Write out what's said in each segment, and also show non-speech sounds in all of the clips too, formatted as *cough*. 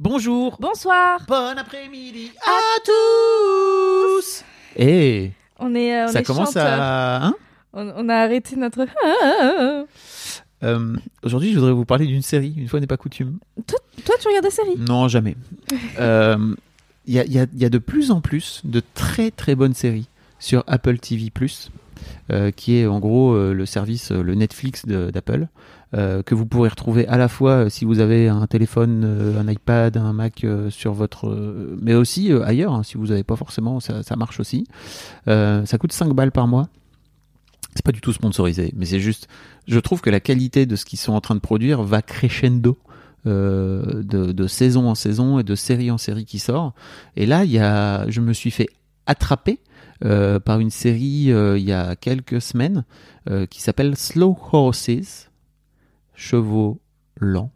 Bonjour Bonsoir. Bon après-midi à tous Et On est. euh, on ça est commence à... hein On, on a arrêté notre. *laughs* Euh, Aujourd'hui, je voudrais vous parler d'une série, une fois n'est pas coutume. Toi, tu regardes des séries? Non, jamais. *laughs* Euh, Il y, a, il y a- il y a de plus en plus de très très bonnes séries sur Apple TV+, euh, qui est en gros euh, le service, euh, le Netflix d'Apple, que vous pourrez retrouver à la fois si vous avez un téléphone, un iPad, un Mac sur votre... mais aussi ailleurs, hein, si vous n'avez pas forcément, ça, marche aussi. Ça coûte 5 balles par mois. C'est pas du tout sponsorisé, mais c'est juste... Je trouve que la qualité de ce qu'ils sont en train de produire va crescendo de, saison en saison et de série en série qui sort. Et là, je me suis fait attraper euh, par une série euh, il y a quelques semaines euh, qui s'appelle Slow Horses, chevaux lents,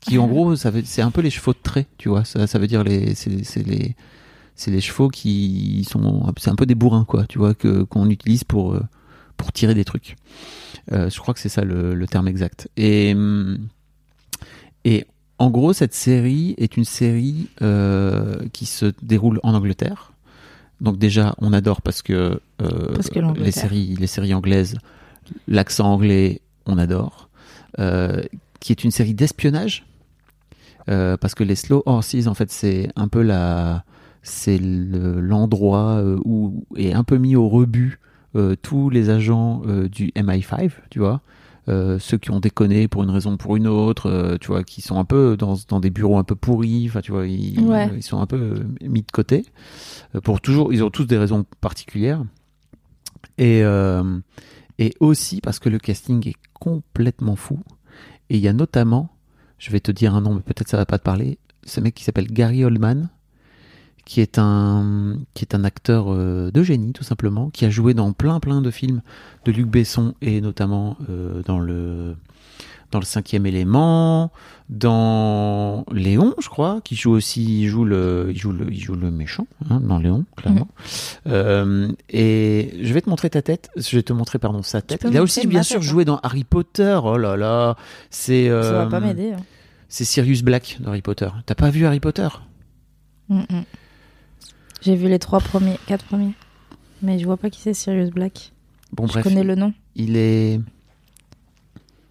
qui en gros, ça veut- c'est un peu les chevaux de trait, tu vois. Ça, ça veut dire les, c'est, les, c'est les chevaux qui sont, c'est un peu des bourrins, quoi, tu vois, que qu'on utilise pour euh, pour tirer des trucs. Euh, je crois que c'est ça le, le terme exact. Et hum, et en gros, cette série est une série euh, qui se déroule en Angleterre. Donc déjà, on adore parce que, euh, Parce que l'Angleterre. les séries, les séries anglaises, l'accent anglais, on adore. Euh, qui est une série d'espionnage. Euh, parce que les Slow Horses, en fait, c'est un peu la, c'est le- l'endroit où est un peu mis au rebut tous les agents du MI5, tu vois. Euh, ceux qui ont déconné pour une raison ou pour une autre, euh, tu vois, qui sont un peu dans, dans des bureaux un peu pourris, enfin, tu vois, ils, Ouais. ils sont un peu euh, mis de côté. Pour toujours, ils ont tous des raisons particulières. Et, et aussi parce que le casting est complètement fou. Et il y a notamment, je vais te dire un nom, mais peut-être ça va pas te parler, ce mec qui s'appelle Gary Oldman, qui est un, qui est un acteur euh, de génie, tout simplement, qui a joué dans plein plein de films de Luc Besson et notamment euh, dans le dans le cinquième élément, dans Léon, je crois, qui joue aussi, il joue le, il joue le, il joue le méchant hein, dans Léon, clairement. Euh, et je vais te montrer ta tête, je vais te montrer pardon sa tête. Il a aussi bien sûr tête, hein. joué dans Harry Potter. Oh là là, c'est Ça va pas m'aider. hein. c'est Sirius Black dans Harry Potter. T'as pas vu Harry Potter? Mm, mm. J'ai vu les trois premiers, quatre premiers. Mais je vois pas qui c'est Sirius Black. Bon je bref, connais le nom. il est,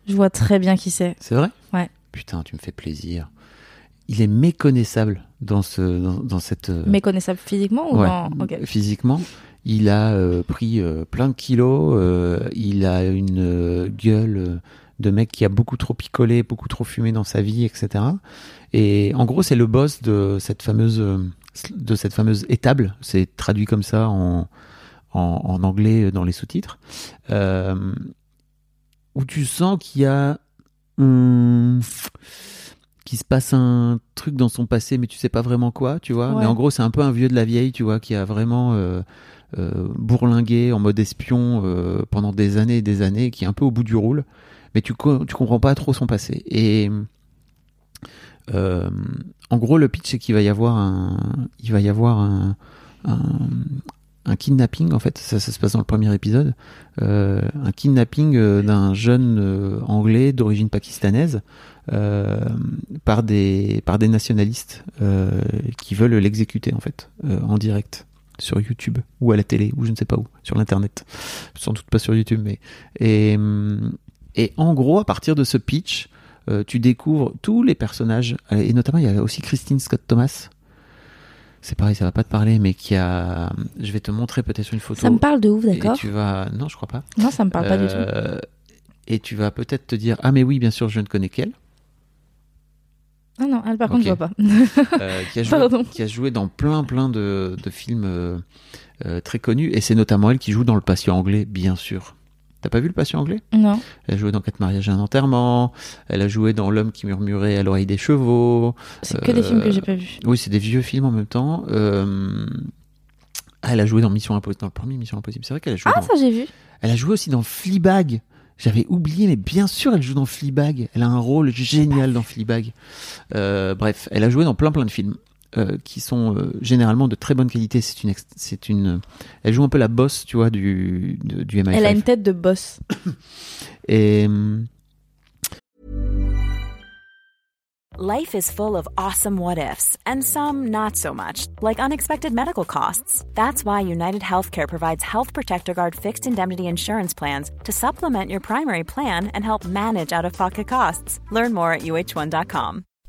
Je vois très bien qui c'est. c'est vrai? Ouais. Putain, tu me fais plaisir. Il est méconnaissable dans ce, dans, dans cette. euh, Méconnaissable physiquement ou Ouais, physiquement. Il a euh, pris euh, plein de kilos, euh, il a une gueule de mec qui a beaucoup trop picolé, beaucoup trop fumé dans sa vie, etc. Et en gros, c'est le boss de cette fameuse, euh, de cette fameuse étable. C'est traduit comme ça en, en, en anglais dans les sous-titres. Euh, où tu sens qu'il y a hum, qui se passe un truc dans son passé, mais tu sais pas vraiment quoi, tu vois. Ouais. Mais en gros, c'est un peu un vieux de la vieille, tu vois, qui a vraiment euh, euh, bourlingué en mode espion pendant des années et des années, qui est un peu au bout du roule, mais tu, co- comprends pas trop son passé. Et euh, en gros, le pitch, c'est qu'il va y avoir un, il va y avoir un, un, kidnapping, en fait, ça, se passe dans le premier épisode, euh, un kidnapping euh, d'un jeune anglais d'origine pakistanaise par des par des nationalistes qui veulent l'exécuter en fait en direct sur YouTube ou à la télé ou je ne sais pas où sur l'internet. Sans doute pas sur YouTube mais et hum, et en gros à partir de ce pitch euh, tu découvres tous les personnages euh, et notamment il y a aussi Christine Scott Thomas c'est pareil ça va pas te parler mais qui a je vais te montrer peut-être une photo Ça me parle de ouf, d'accord tu vas non je crois pas Non, ça me parle pas du tout. euh, Et tu vas peut-être te dire Ah, mais oui, bien sûr, je ne connais qu'elle. Ah non, elle, par contre, ok. je vois pas. euh, qui, a *laughs* joué, Pardon. qui a joué dans plein, plein de, de films très connus. Et c'est notamment elle qui joue dans Le Patient anglais, bien sûr. T'as pas vu Le Patient anglais? Non. Elle a joué dans Quatre mariages et un enterrement. Elle a joué dans L'homme qui murmurait à l'oreille des chevaux. C'est que des Euh, films que j'ai pas vus. Oui, c'est des vieux films en même temps. Euh, Elle a joué dans Mission Impossible, dans le premier Mission Impossible. C'est vrai qu'elle a joué Ah, dans... ça, j'ai vu. Elle a joué aussi dans Fleabag. J'avais oublié, mais bien sûr, elle joue dans Fleabag. Elle a un rôle génial dans Fleabag. Euh, bref, elle a joué dans plein plein de films euh, qui sont euh, généralement de très bonne qualité. C'est une, c'est une, elle joue un peu la boss, tu vois, du de- du MI5. Elle a une tête de boss. Et hum, Life is full of awesome what ifs, and some not so much, like unexpected medical costs. That's why United Healthcare provides Health Protector Guard fixed indemnity insurance plans to supplement your primary plan and help manage out of pocket costs. Learn more at uh1.com.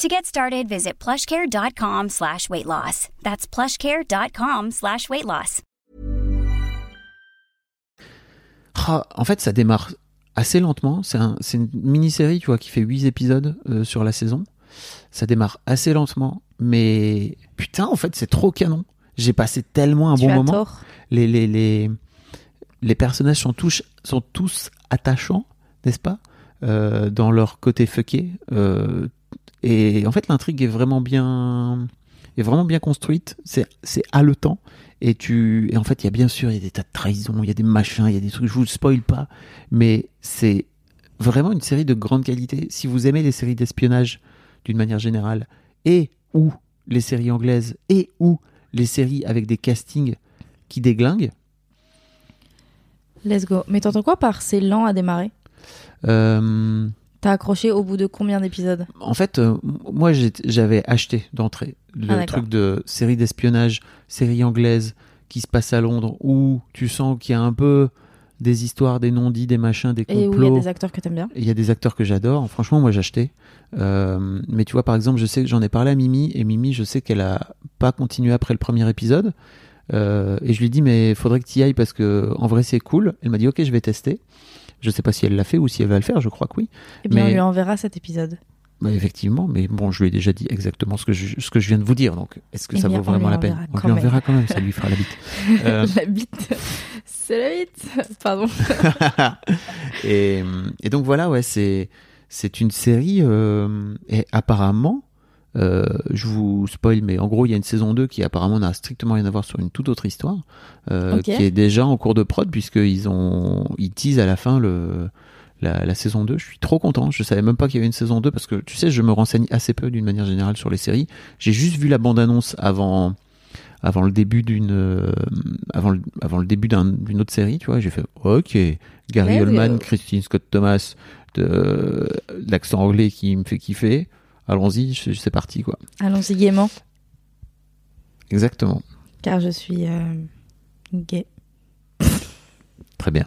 To get started, visit plushcare.com slash weight loss. That's plushcare.com slash weight loss. ah, en fait, ça démarre assez lentement. C'est un, une mini-série, tu vois, qui fait 8 épisodes euh, sur la saison. Ça démarre assez lentement, mais putain, en fait, c'est trop canon. J'ai passé tellement un tu bon as moment. tort. les, les, les, les personnages sont tous, sont tous attachants, n'est-ce pas Euh, Dans leur côté fucké. Euh, et en fait, l'intrigue est vraiment bien, est vraiment bien construite. C'est, c'est haletant. Et tu, et en fait, il y a bien sûr, il y a des tas de trahisons, il y a des machins, il y a des trucs. Je vous spoil pas, mais c'est vraiment une série de grande qualité. Si vous aimez les séries d'espionnage d'une manière générale, et ou les séries anglaises, et ou les séries avec des castings qui déglinguent, Let's go. Mais t'entends quoi par c'est lent à démarrer? Euh, T'as accroché au bout de combien d'épisodes? En fait, euh, moi j'avais acheté d'entrée le Ah, truc de série d'espionnage, série anglaise qui se passe à Londres, où tu sens qu'il y a un peu des histoires, des non-dits, des machins, des Et où il y a complots. des acteurs que t'aimes bien Il y a des acteurs que j'adore. Franchement, moi j'ai acheté. Euh, mais tu vois, par exemple, je sais que j'en ai parlé à Mimi, et Mimi, je sais qu'elle a pas continué après le premier épisode. Euh, et je lui ai dit, mais faudrait que tu y ailles parce que en vrai c'est cool. Elle m'a dit, ok, je vais tester. Je sais pas si elle l'a fait ou si elle va le faire, je crois que oui. Eh bien, Mais- on lui enverra cet épisode. Bah, effectivement, mais bon, je lui ai déjà dit exactement ce que je, ce que je viens de vous dire, donc est-ce que Eh ça bien, vaut vraiment la peine On lui enverra quand même, ça lui fera la bite. *laughs* Euh, La bite. C'est la bite. Pardon. *laughs* et, et donc voilà, ouais, c'est c'est une série euh, et apparemment, euh, je vous spoil, mais en gros, il y a une saison 2 qui apparemment n'a strictement rien à voir sur une toute autre histoire, euh, qui est déjà en cours de prod puisqu'ils ont ils teasent à la fin le la, la saison 2. Je suis trop content. Je savais même pas qu'il y avait une saison 2 parce que tu sais, je me renseigne assez peu d'une manière générale sur les séries. J'ai juste vu la bande-annonce avant avant le début d'une euh, avant le, avant le début d'un- d'une autre série, tu vois, j'ai fait OK, Gary Oldman, go. Christine Scott Thomas, de l'accent anglais qui me fait kiffer. Allons-y, c'est parti quoi. Allons-y gaiement, Exactement. car je suis euh, gay. *laughs* Très bien.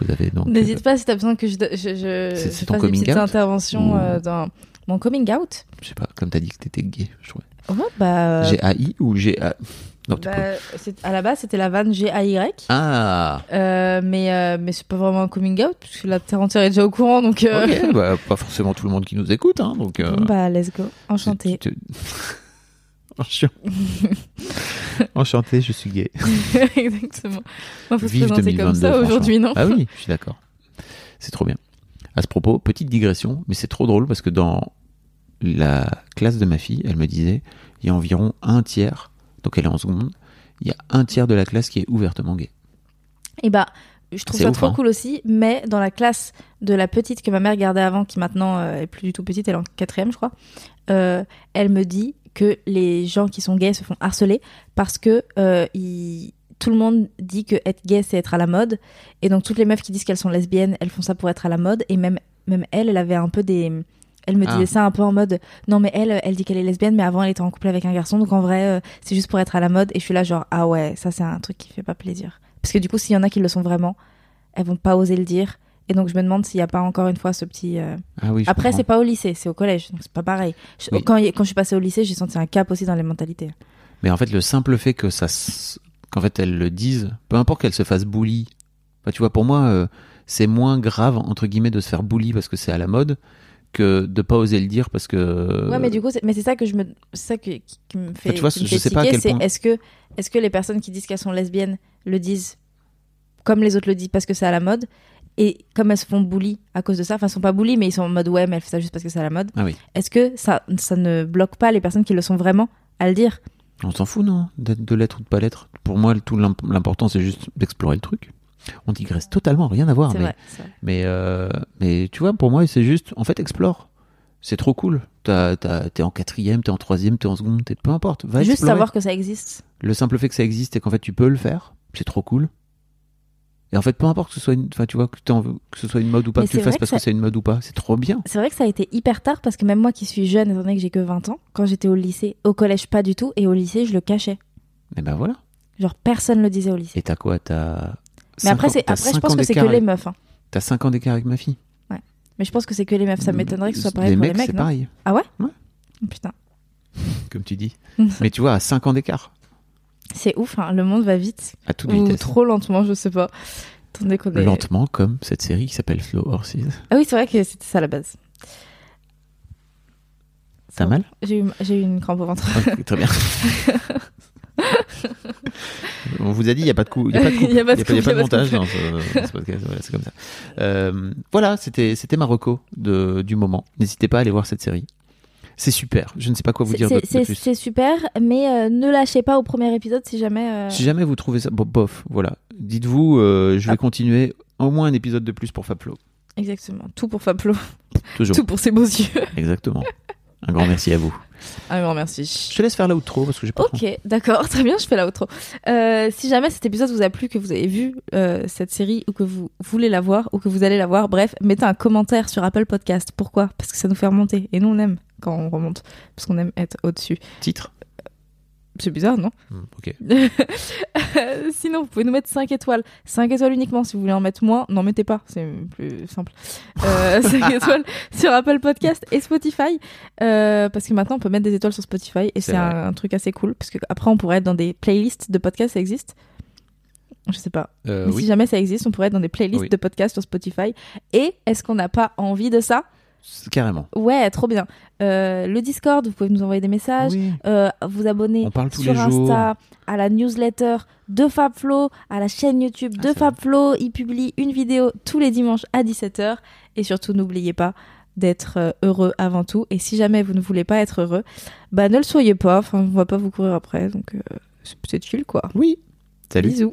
Vous avez donc N'hésite euh, pas si t'as besoin que je, je, je, C'est- je ton fasse des coming petites out interventions Ou- euh, dans mon coming out. je sais pas, comme t'as dit que t'étais gay, je trouvais. Ouais, bah, G-A-I ou G-A Non, Bah, à la base, c'était la vanne G-A-Y. Ah Euh, mais euh, mais c'est pas vraiment un coming out, puisque la terre entière est déjà au courant, donc. euh, bah, pas forcément tout le monde qui nous écoute, hein, donc. euh, bon, bah, let's go. Enchanté. *laughs* *laughs* Enchanté, je suis gay. *laughs* Exactement. Moi, faut se Vive présenter comme 2022, ça aujourd'hui, non Ah oui, je suis d'accord. C'est trop bien. À ce propos, petite digression, mais c'est trop drôle parce que dans la classe de ma fille, elle me disait, il y a environ un tiers, donc elle est en seconde, il y a un tiers de la classe qui est ouvertement gay. Et bah, je trouve ça ouf, trop hein. cool aussi, mais dans la classe de la petite que ma mère gardait avant, qui maintenant euh, est plus du tout petite, elle est en quatrième, je crois, euh, elle me dit que les gens qui sont gays se font harceler parce que euh, ils- tout le monde dit que être gay c'est être à la mode, et donc toutes les meufs qui disent qu'elles sont lesbiennes, elles font ça pour être à la mode, et même même elle, elle avait un peu des elle me Ah. disait ça un peu en mode non mais elle elle dit qu'elle est lesbienne mais avant elle était en couple avec un garçon. Donc en vrai euh, c'est juste pour être à la mode. Et je suis là genre ah ouais ça c'est un truc qui fait pas plaisir. Parce que du coup s'il y en a qui le sont vraiment elles vont pas oser le dire. Et donc je me demande s'il y a pas encore une fois ce petit euh, Ah oui, après c'est pas au lycée c'est au collège. Donc c'est pas pareil. Je- Oui. quand, quand je suis passée au lycée j'ai senti un cap aussi dans les mentalités. Mais en fait, le simple fait que ça, s- qu'en fait, elles le disent, peu importe qu'elles se fassent bully. Bah, tu vois, pour moi, euh, c'est moins grave entre guillemets de se faire bully parce que c'est à la mode que de pas oser le dire parce que. ouais mais du coup c'est- mais c'est ça que je me ça que, qui, me fait, tu vois, qui me je fait sais pas à quel c'est point- est-ce que est-ce que les personnes qui disent qu'elles sont lesbiennes le disent comme les autres le disent parce que c'est à la mode et comme elles se font bully à cause de ça enfin elles sont pas bully mais ils sont en mode ouais mais elle fait ça juste parce que c'est à la mode Ah oui. est-ce que ça ça ne bloque pas les personnes qui le sont vraiment à le dire? On s'en fout, non? D'être de l'être ou de pas l'être. Pour moi, tout l'imp- l'important, c'est juste d'explorer le truc. On digresse totalement, rien à voir. mais, vrai, mais, euh, mais tu vois, pour moi, c'est juste, en fait, explore. C'est trop cool. T'es en quatrième, t'es en troisième, t'es en seconde, t'es peu importe. Va juste explorer. savoir que ça existe Le simple fait que ça existe et qu'en fait tu peux le faire, c'est trop cool. Et en fait, peu importe que ce soit une, enfin, tu vois, que, que ce soit une mode ou pas, Mais que tu le fasses que parce ça- que c'est une mode ou pas, c'est trop bien. c'est vrai que ça a été hyper tard parce que même moi qui suis jeune étant donné que j'ai que 20 ans quand j'étais au lycée au collège pas du tout et au lycée je le cachais Et ben voilà. genre personne le disait au lycée Et t'as quoi? T'as. Mais après c'est après je pense que c'est que les meufs hein. T'as 5 ans d'écart avec ma fille. Mais je pense que c'est que les meufs. Ça m'étonnerait que ce soit pareil les pour mecs, les mecs, c'est pareil, Ah ouais Ouais. Oh, Putain. comme tu dis. Mais tu vois, à 5 ans d'écart, C'est ouf, hein. le monde va vite. à toute Ou vitesse. trop lentement, je sais pas. Attendez qu'on est... Lentement, comme cette série qui s'appelle Slow Horses. Ah oui, c'est vrai que c'était ça à la base. T'as mal J'ai eu, eu une crampe au ventre. Très bien. *laughs* On vous a dit, il n'y a pas de coup, il a pas de, *laughs* coupe, Il y a pas de il y coupe, pas de il y a pas de montage dans ce, podcast. Voilà, c'est comme ça. Euh, voilà, c'était, c'était ma reco de, du moment. N'hésitez pas à aller voir cette série. C'est super. Je ne sais pas quoi vous dire de, C'est de plus. c'est super, mais euh, ne lâchez pas au premier épisode si jamais. euh, Si jamais vous trouvez ça, bon, bof, voilà. Dites-vous, je vais Ah. continuer au moins un épisode de plus pour Fablo. Exactement. Tout pour Fablo. Toujours. Tout pour ses beaux yeux. Exactement. Un grand merci à vous. *laughs* Un grand merci. Je te laisse faire l'outro parce que j'ai pas. Ok, d'accord, *laughs* très bien, je fais la outro. Euh, si jamais cet épisode vous a plu, que vous avez vu euh, cette série ou que vous voulez la voir ou que vous allez la voir, bref, mettez un commentaire sur Apple Podcast. Pourquoi? Parce que ça nous fait remonter. Et nous, on aime quand on remonte, parce qu'on aime être au-dessus. Titre. C'est bizarre, non? Hmm, ok. *laughs* Sinon, vous pouvez nous mettre 5 étoiles. 5 étoiles uniquement. Si vous voulez en mettre moins, n'en mettez pas. C'est plus simple. Euh, *laughs* 5 étoiles sur Apple Podcast et Spotify. Euh, parce que maintenant, on peut mettre des étoiles sur Spotify. Et C'est un, un truc assez cool. Parce que après, on pourrait être dans des playlists de podcasts. Ça existe? Je sais pas. Euh, Mais oui. si jamais ça existe, on pourrait être dans des playlists Oui. de podcasts sur Spotify. Et est-ce qu'on n'a pas envie de ça? Carrément. Ouais, trop bien. Euh, le Discord, vous pouvez nous envoyer des messages Oui. euh, vous abonner On parle tous sur les jours. Insta, à la newsletter de FabFlow, à la chaîne YouTube Ah, de vrai. FabFlow. Il publie une vidéo tous les dimanches à 17h. Et surtout, n'oubliez pas d'être euh, heureux avant tout. Et si jamais vous ne voulez pas être heureux, bah ne le soyez pas. Enfin, on va pas vous courir après. Donc, euh, c'est peut-être chill, quoi. Oui. Salut. Bisous.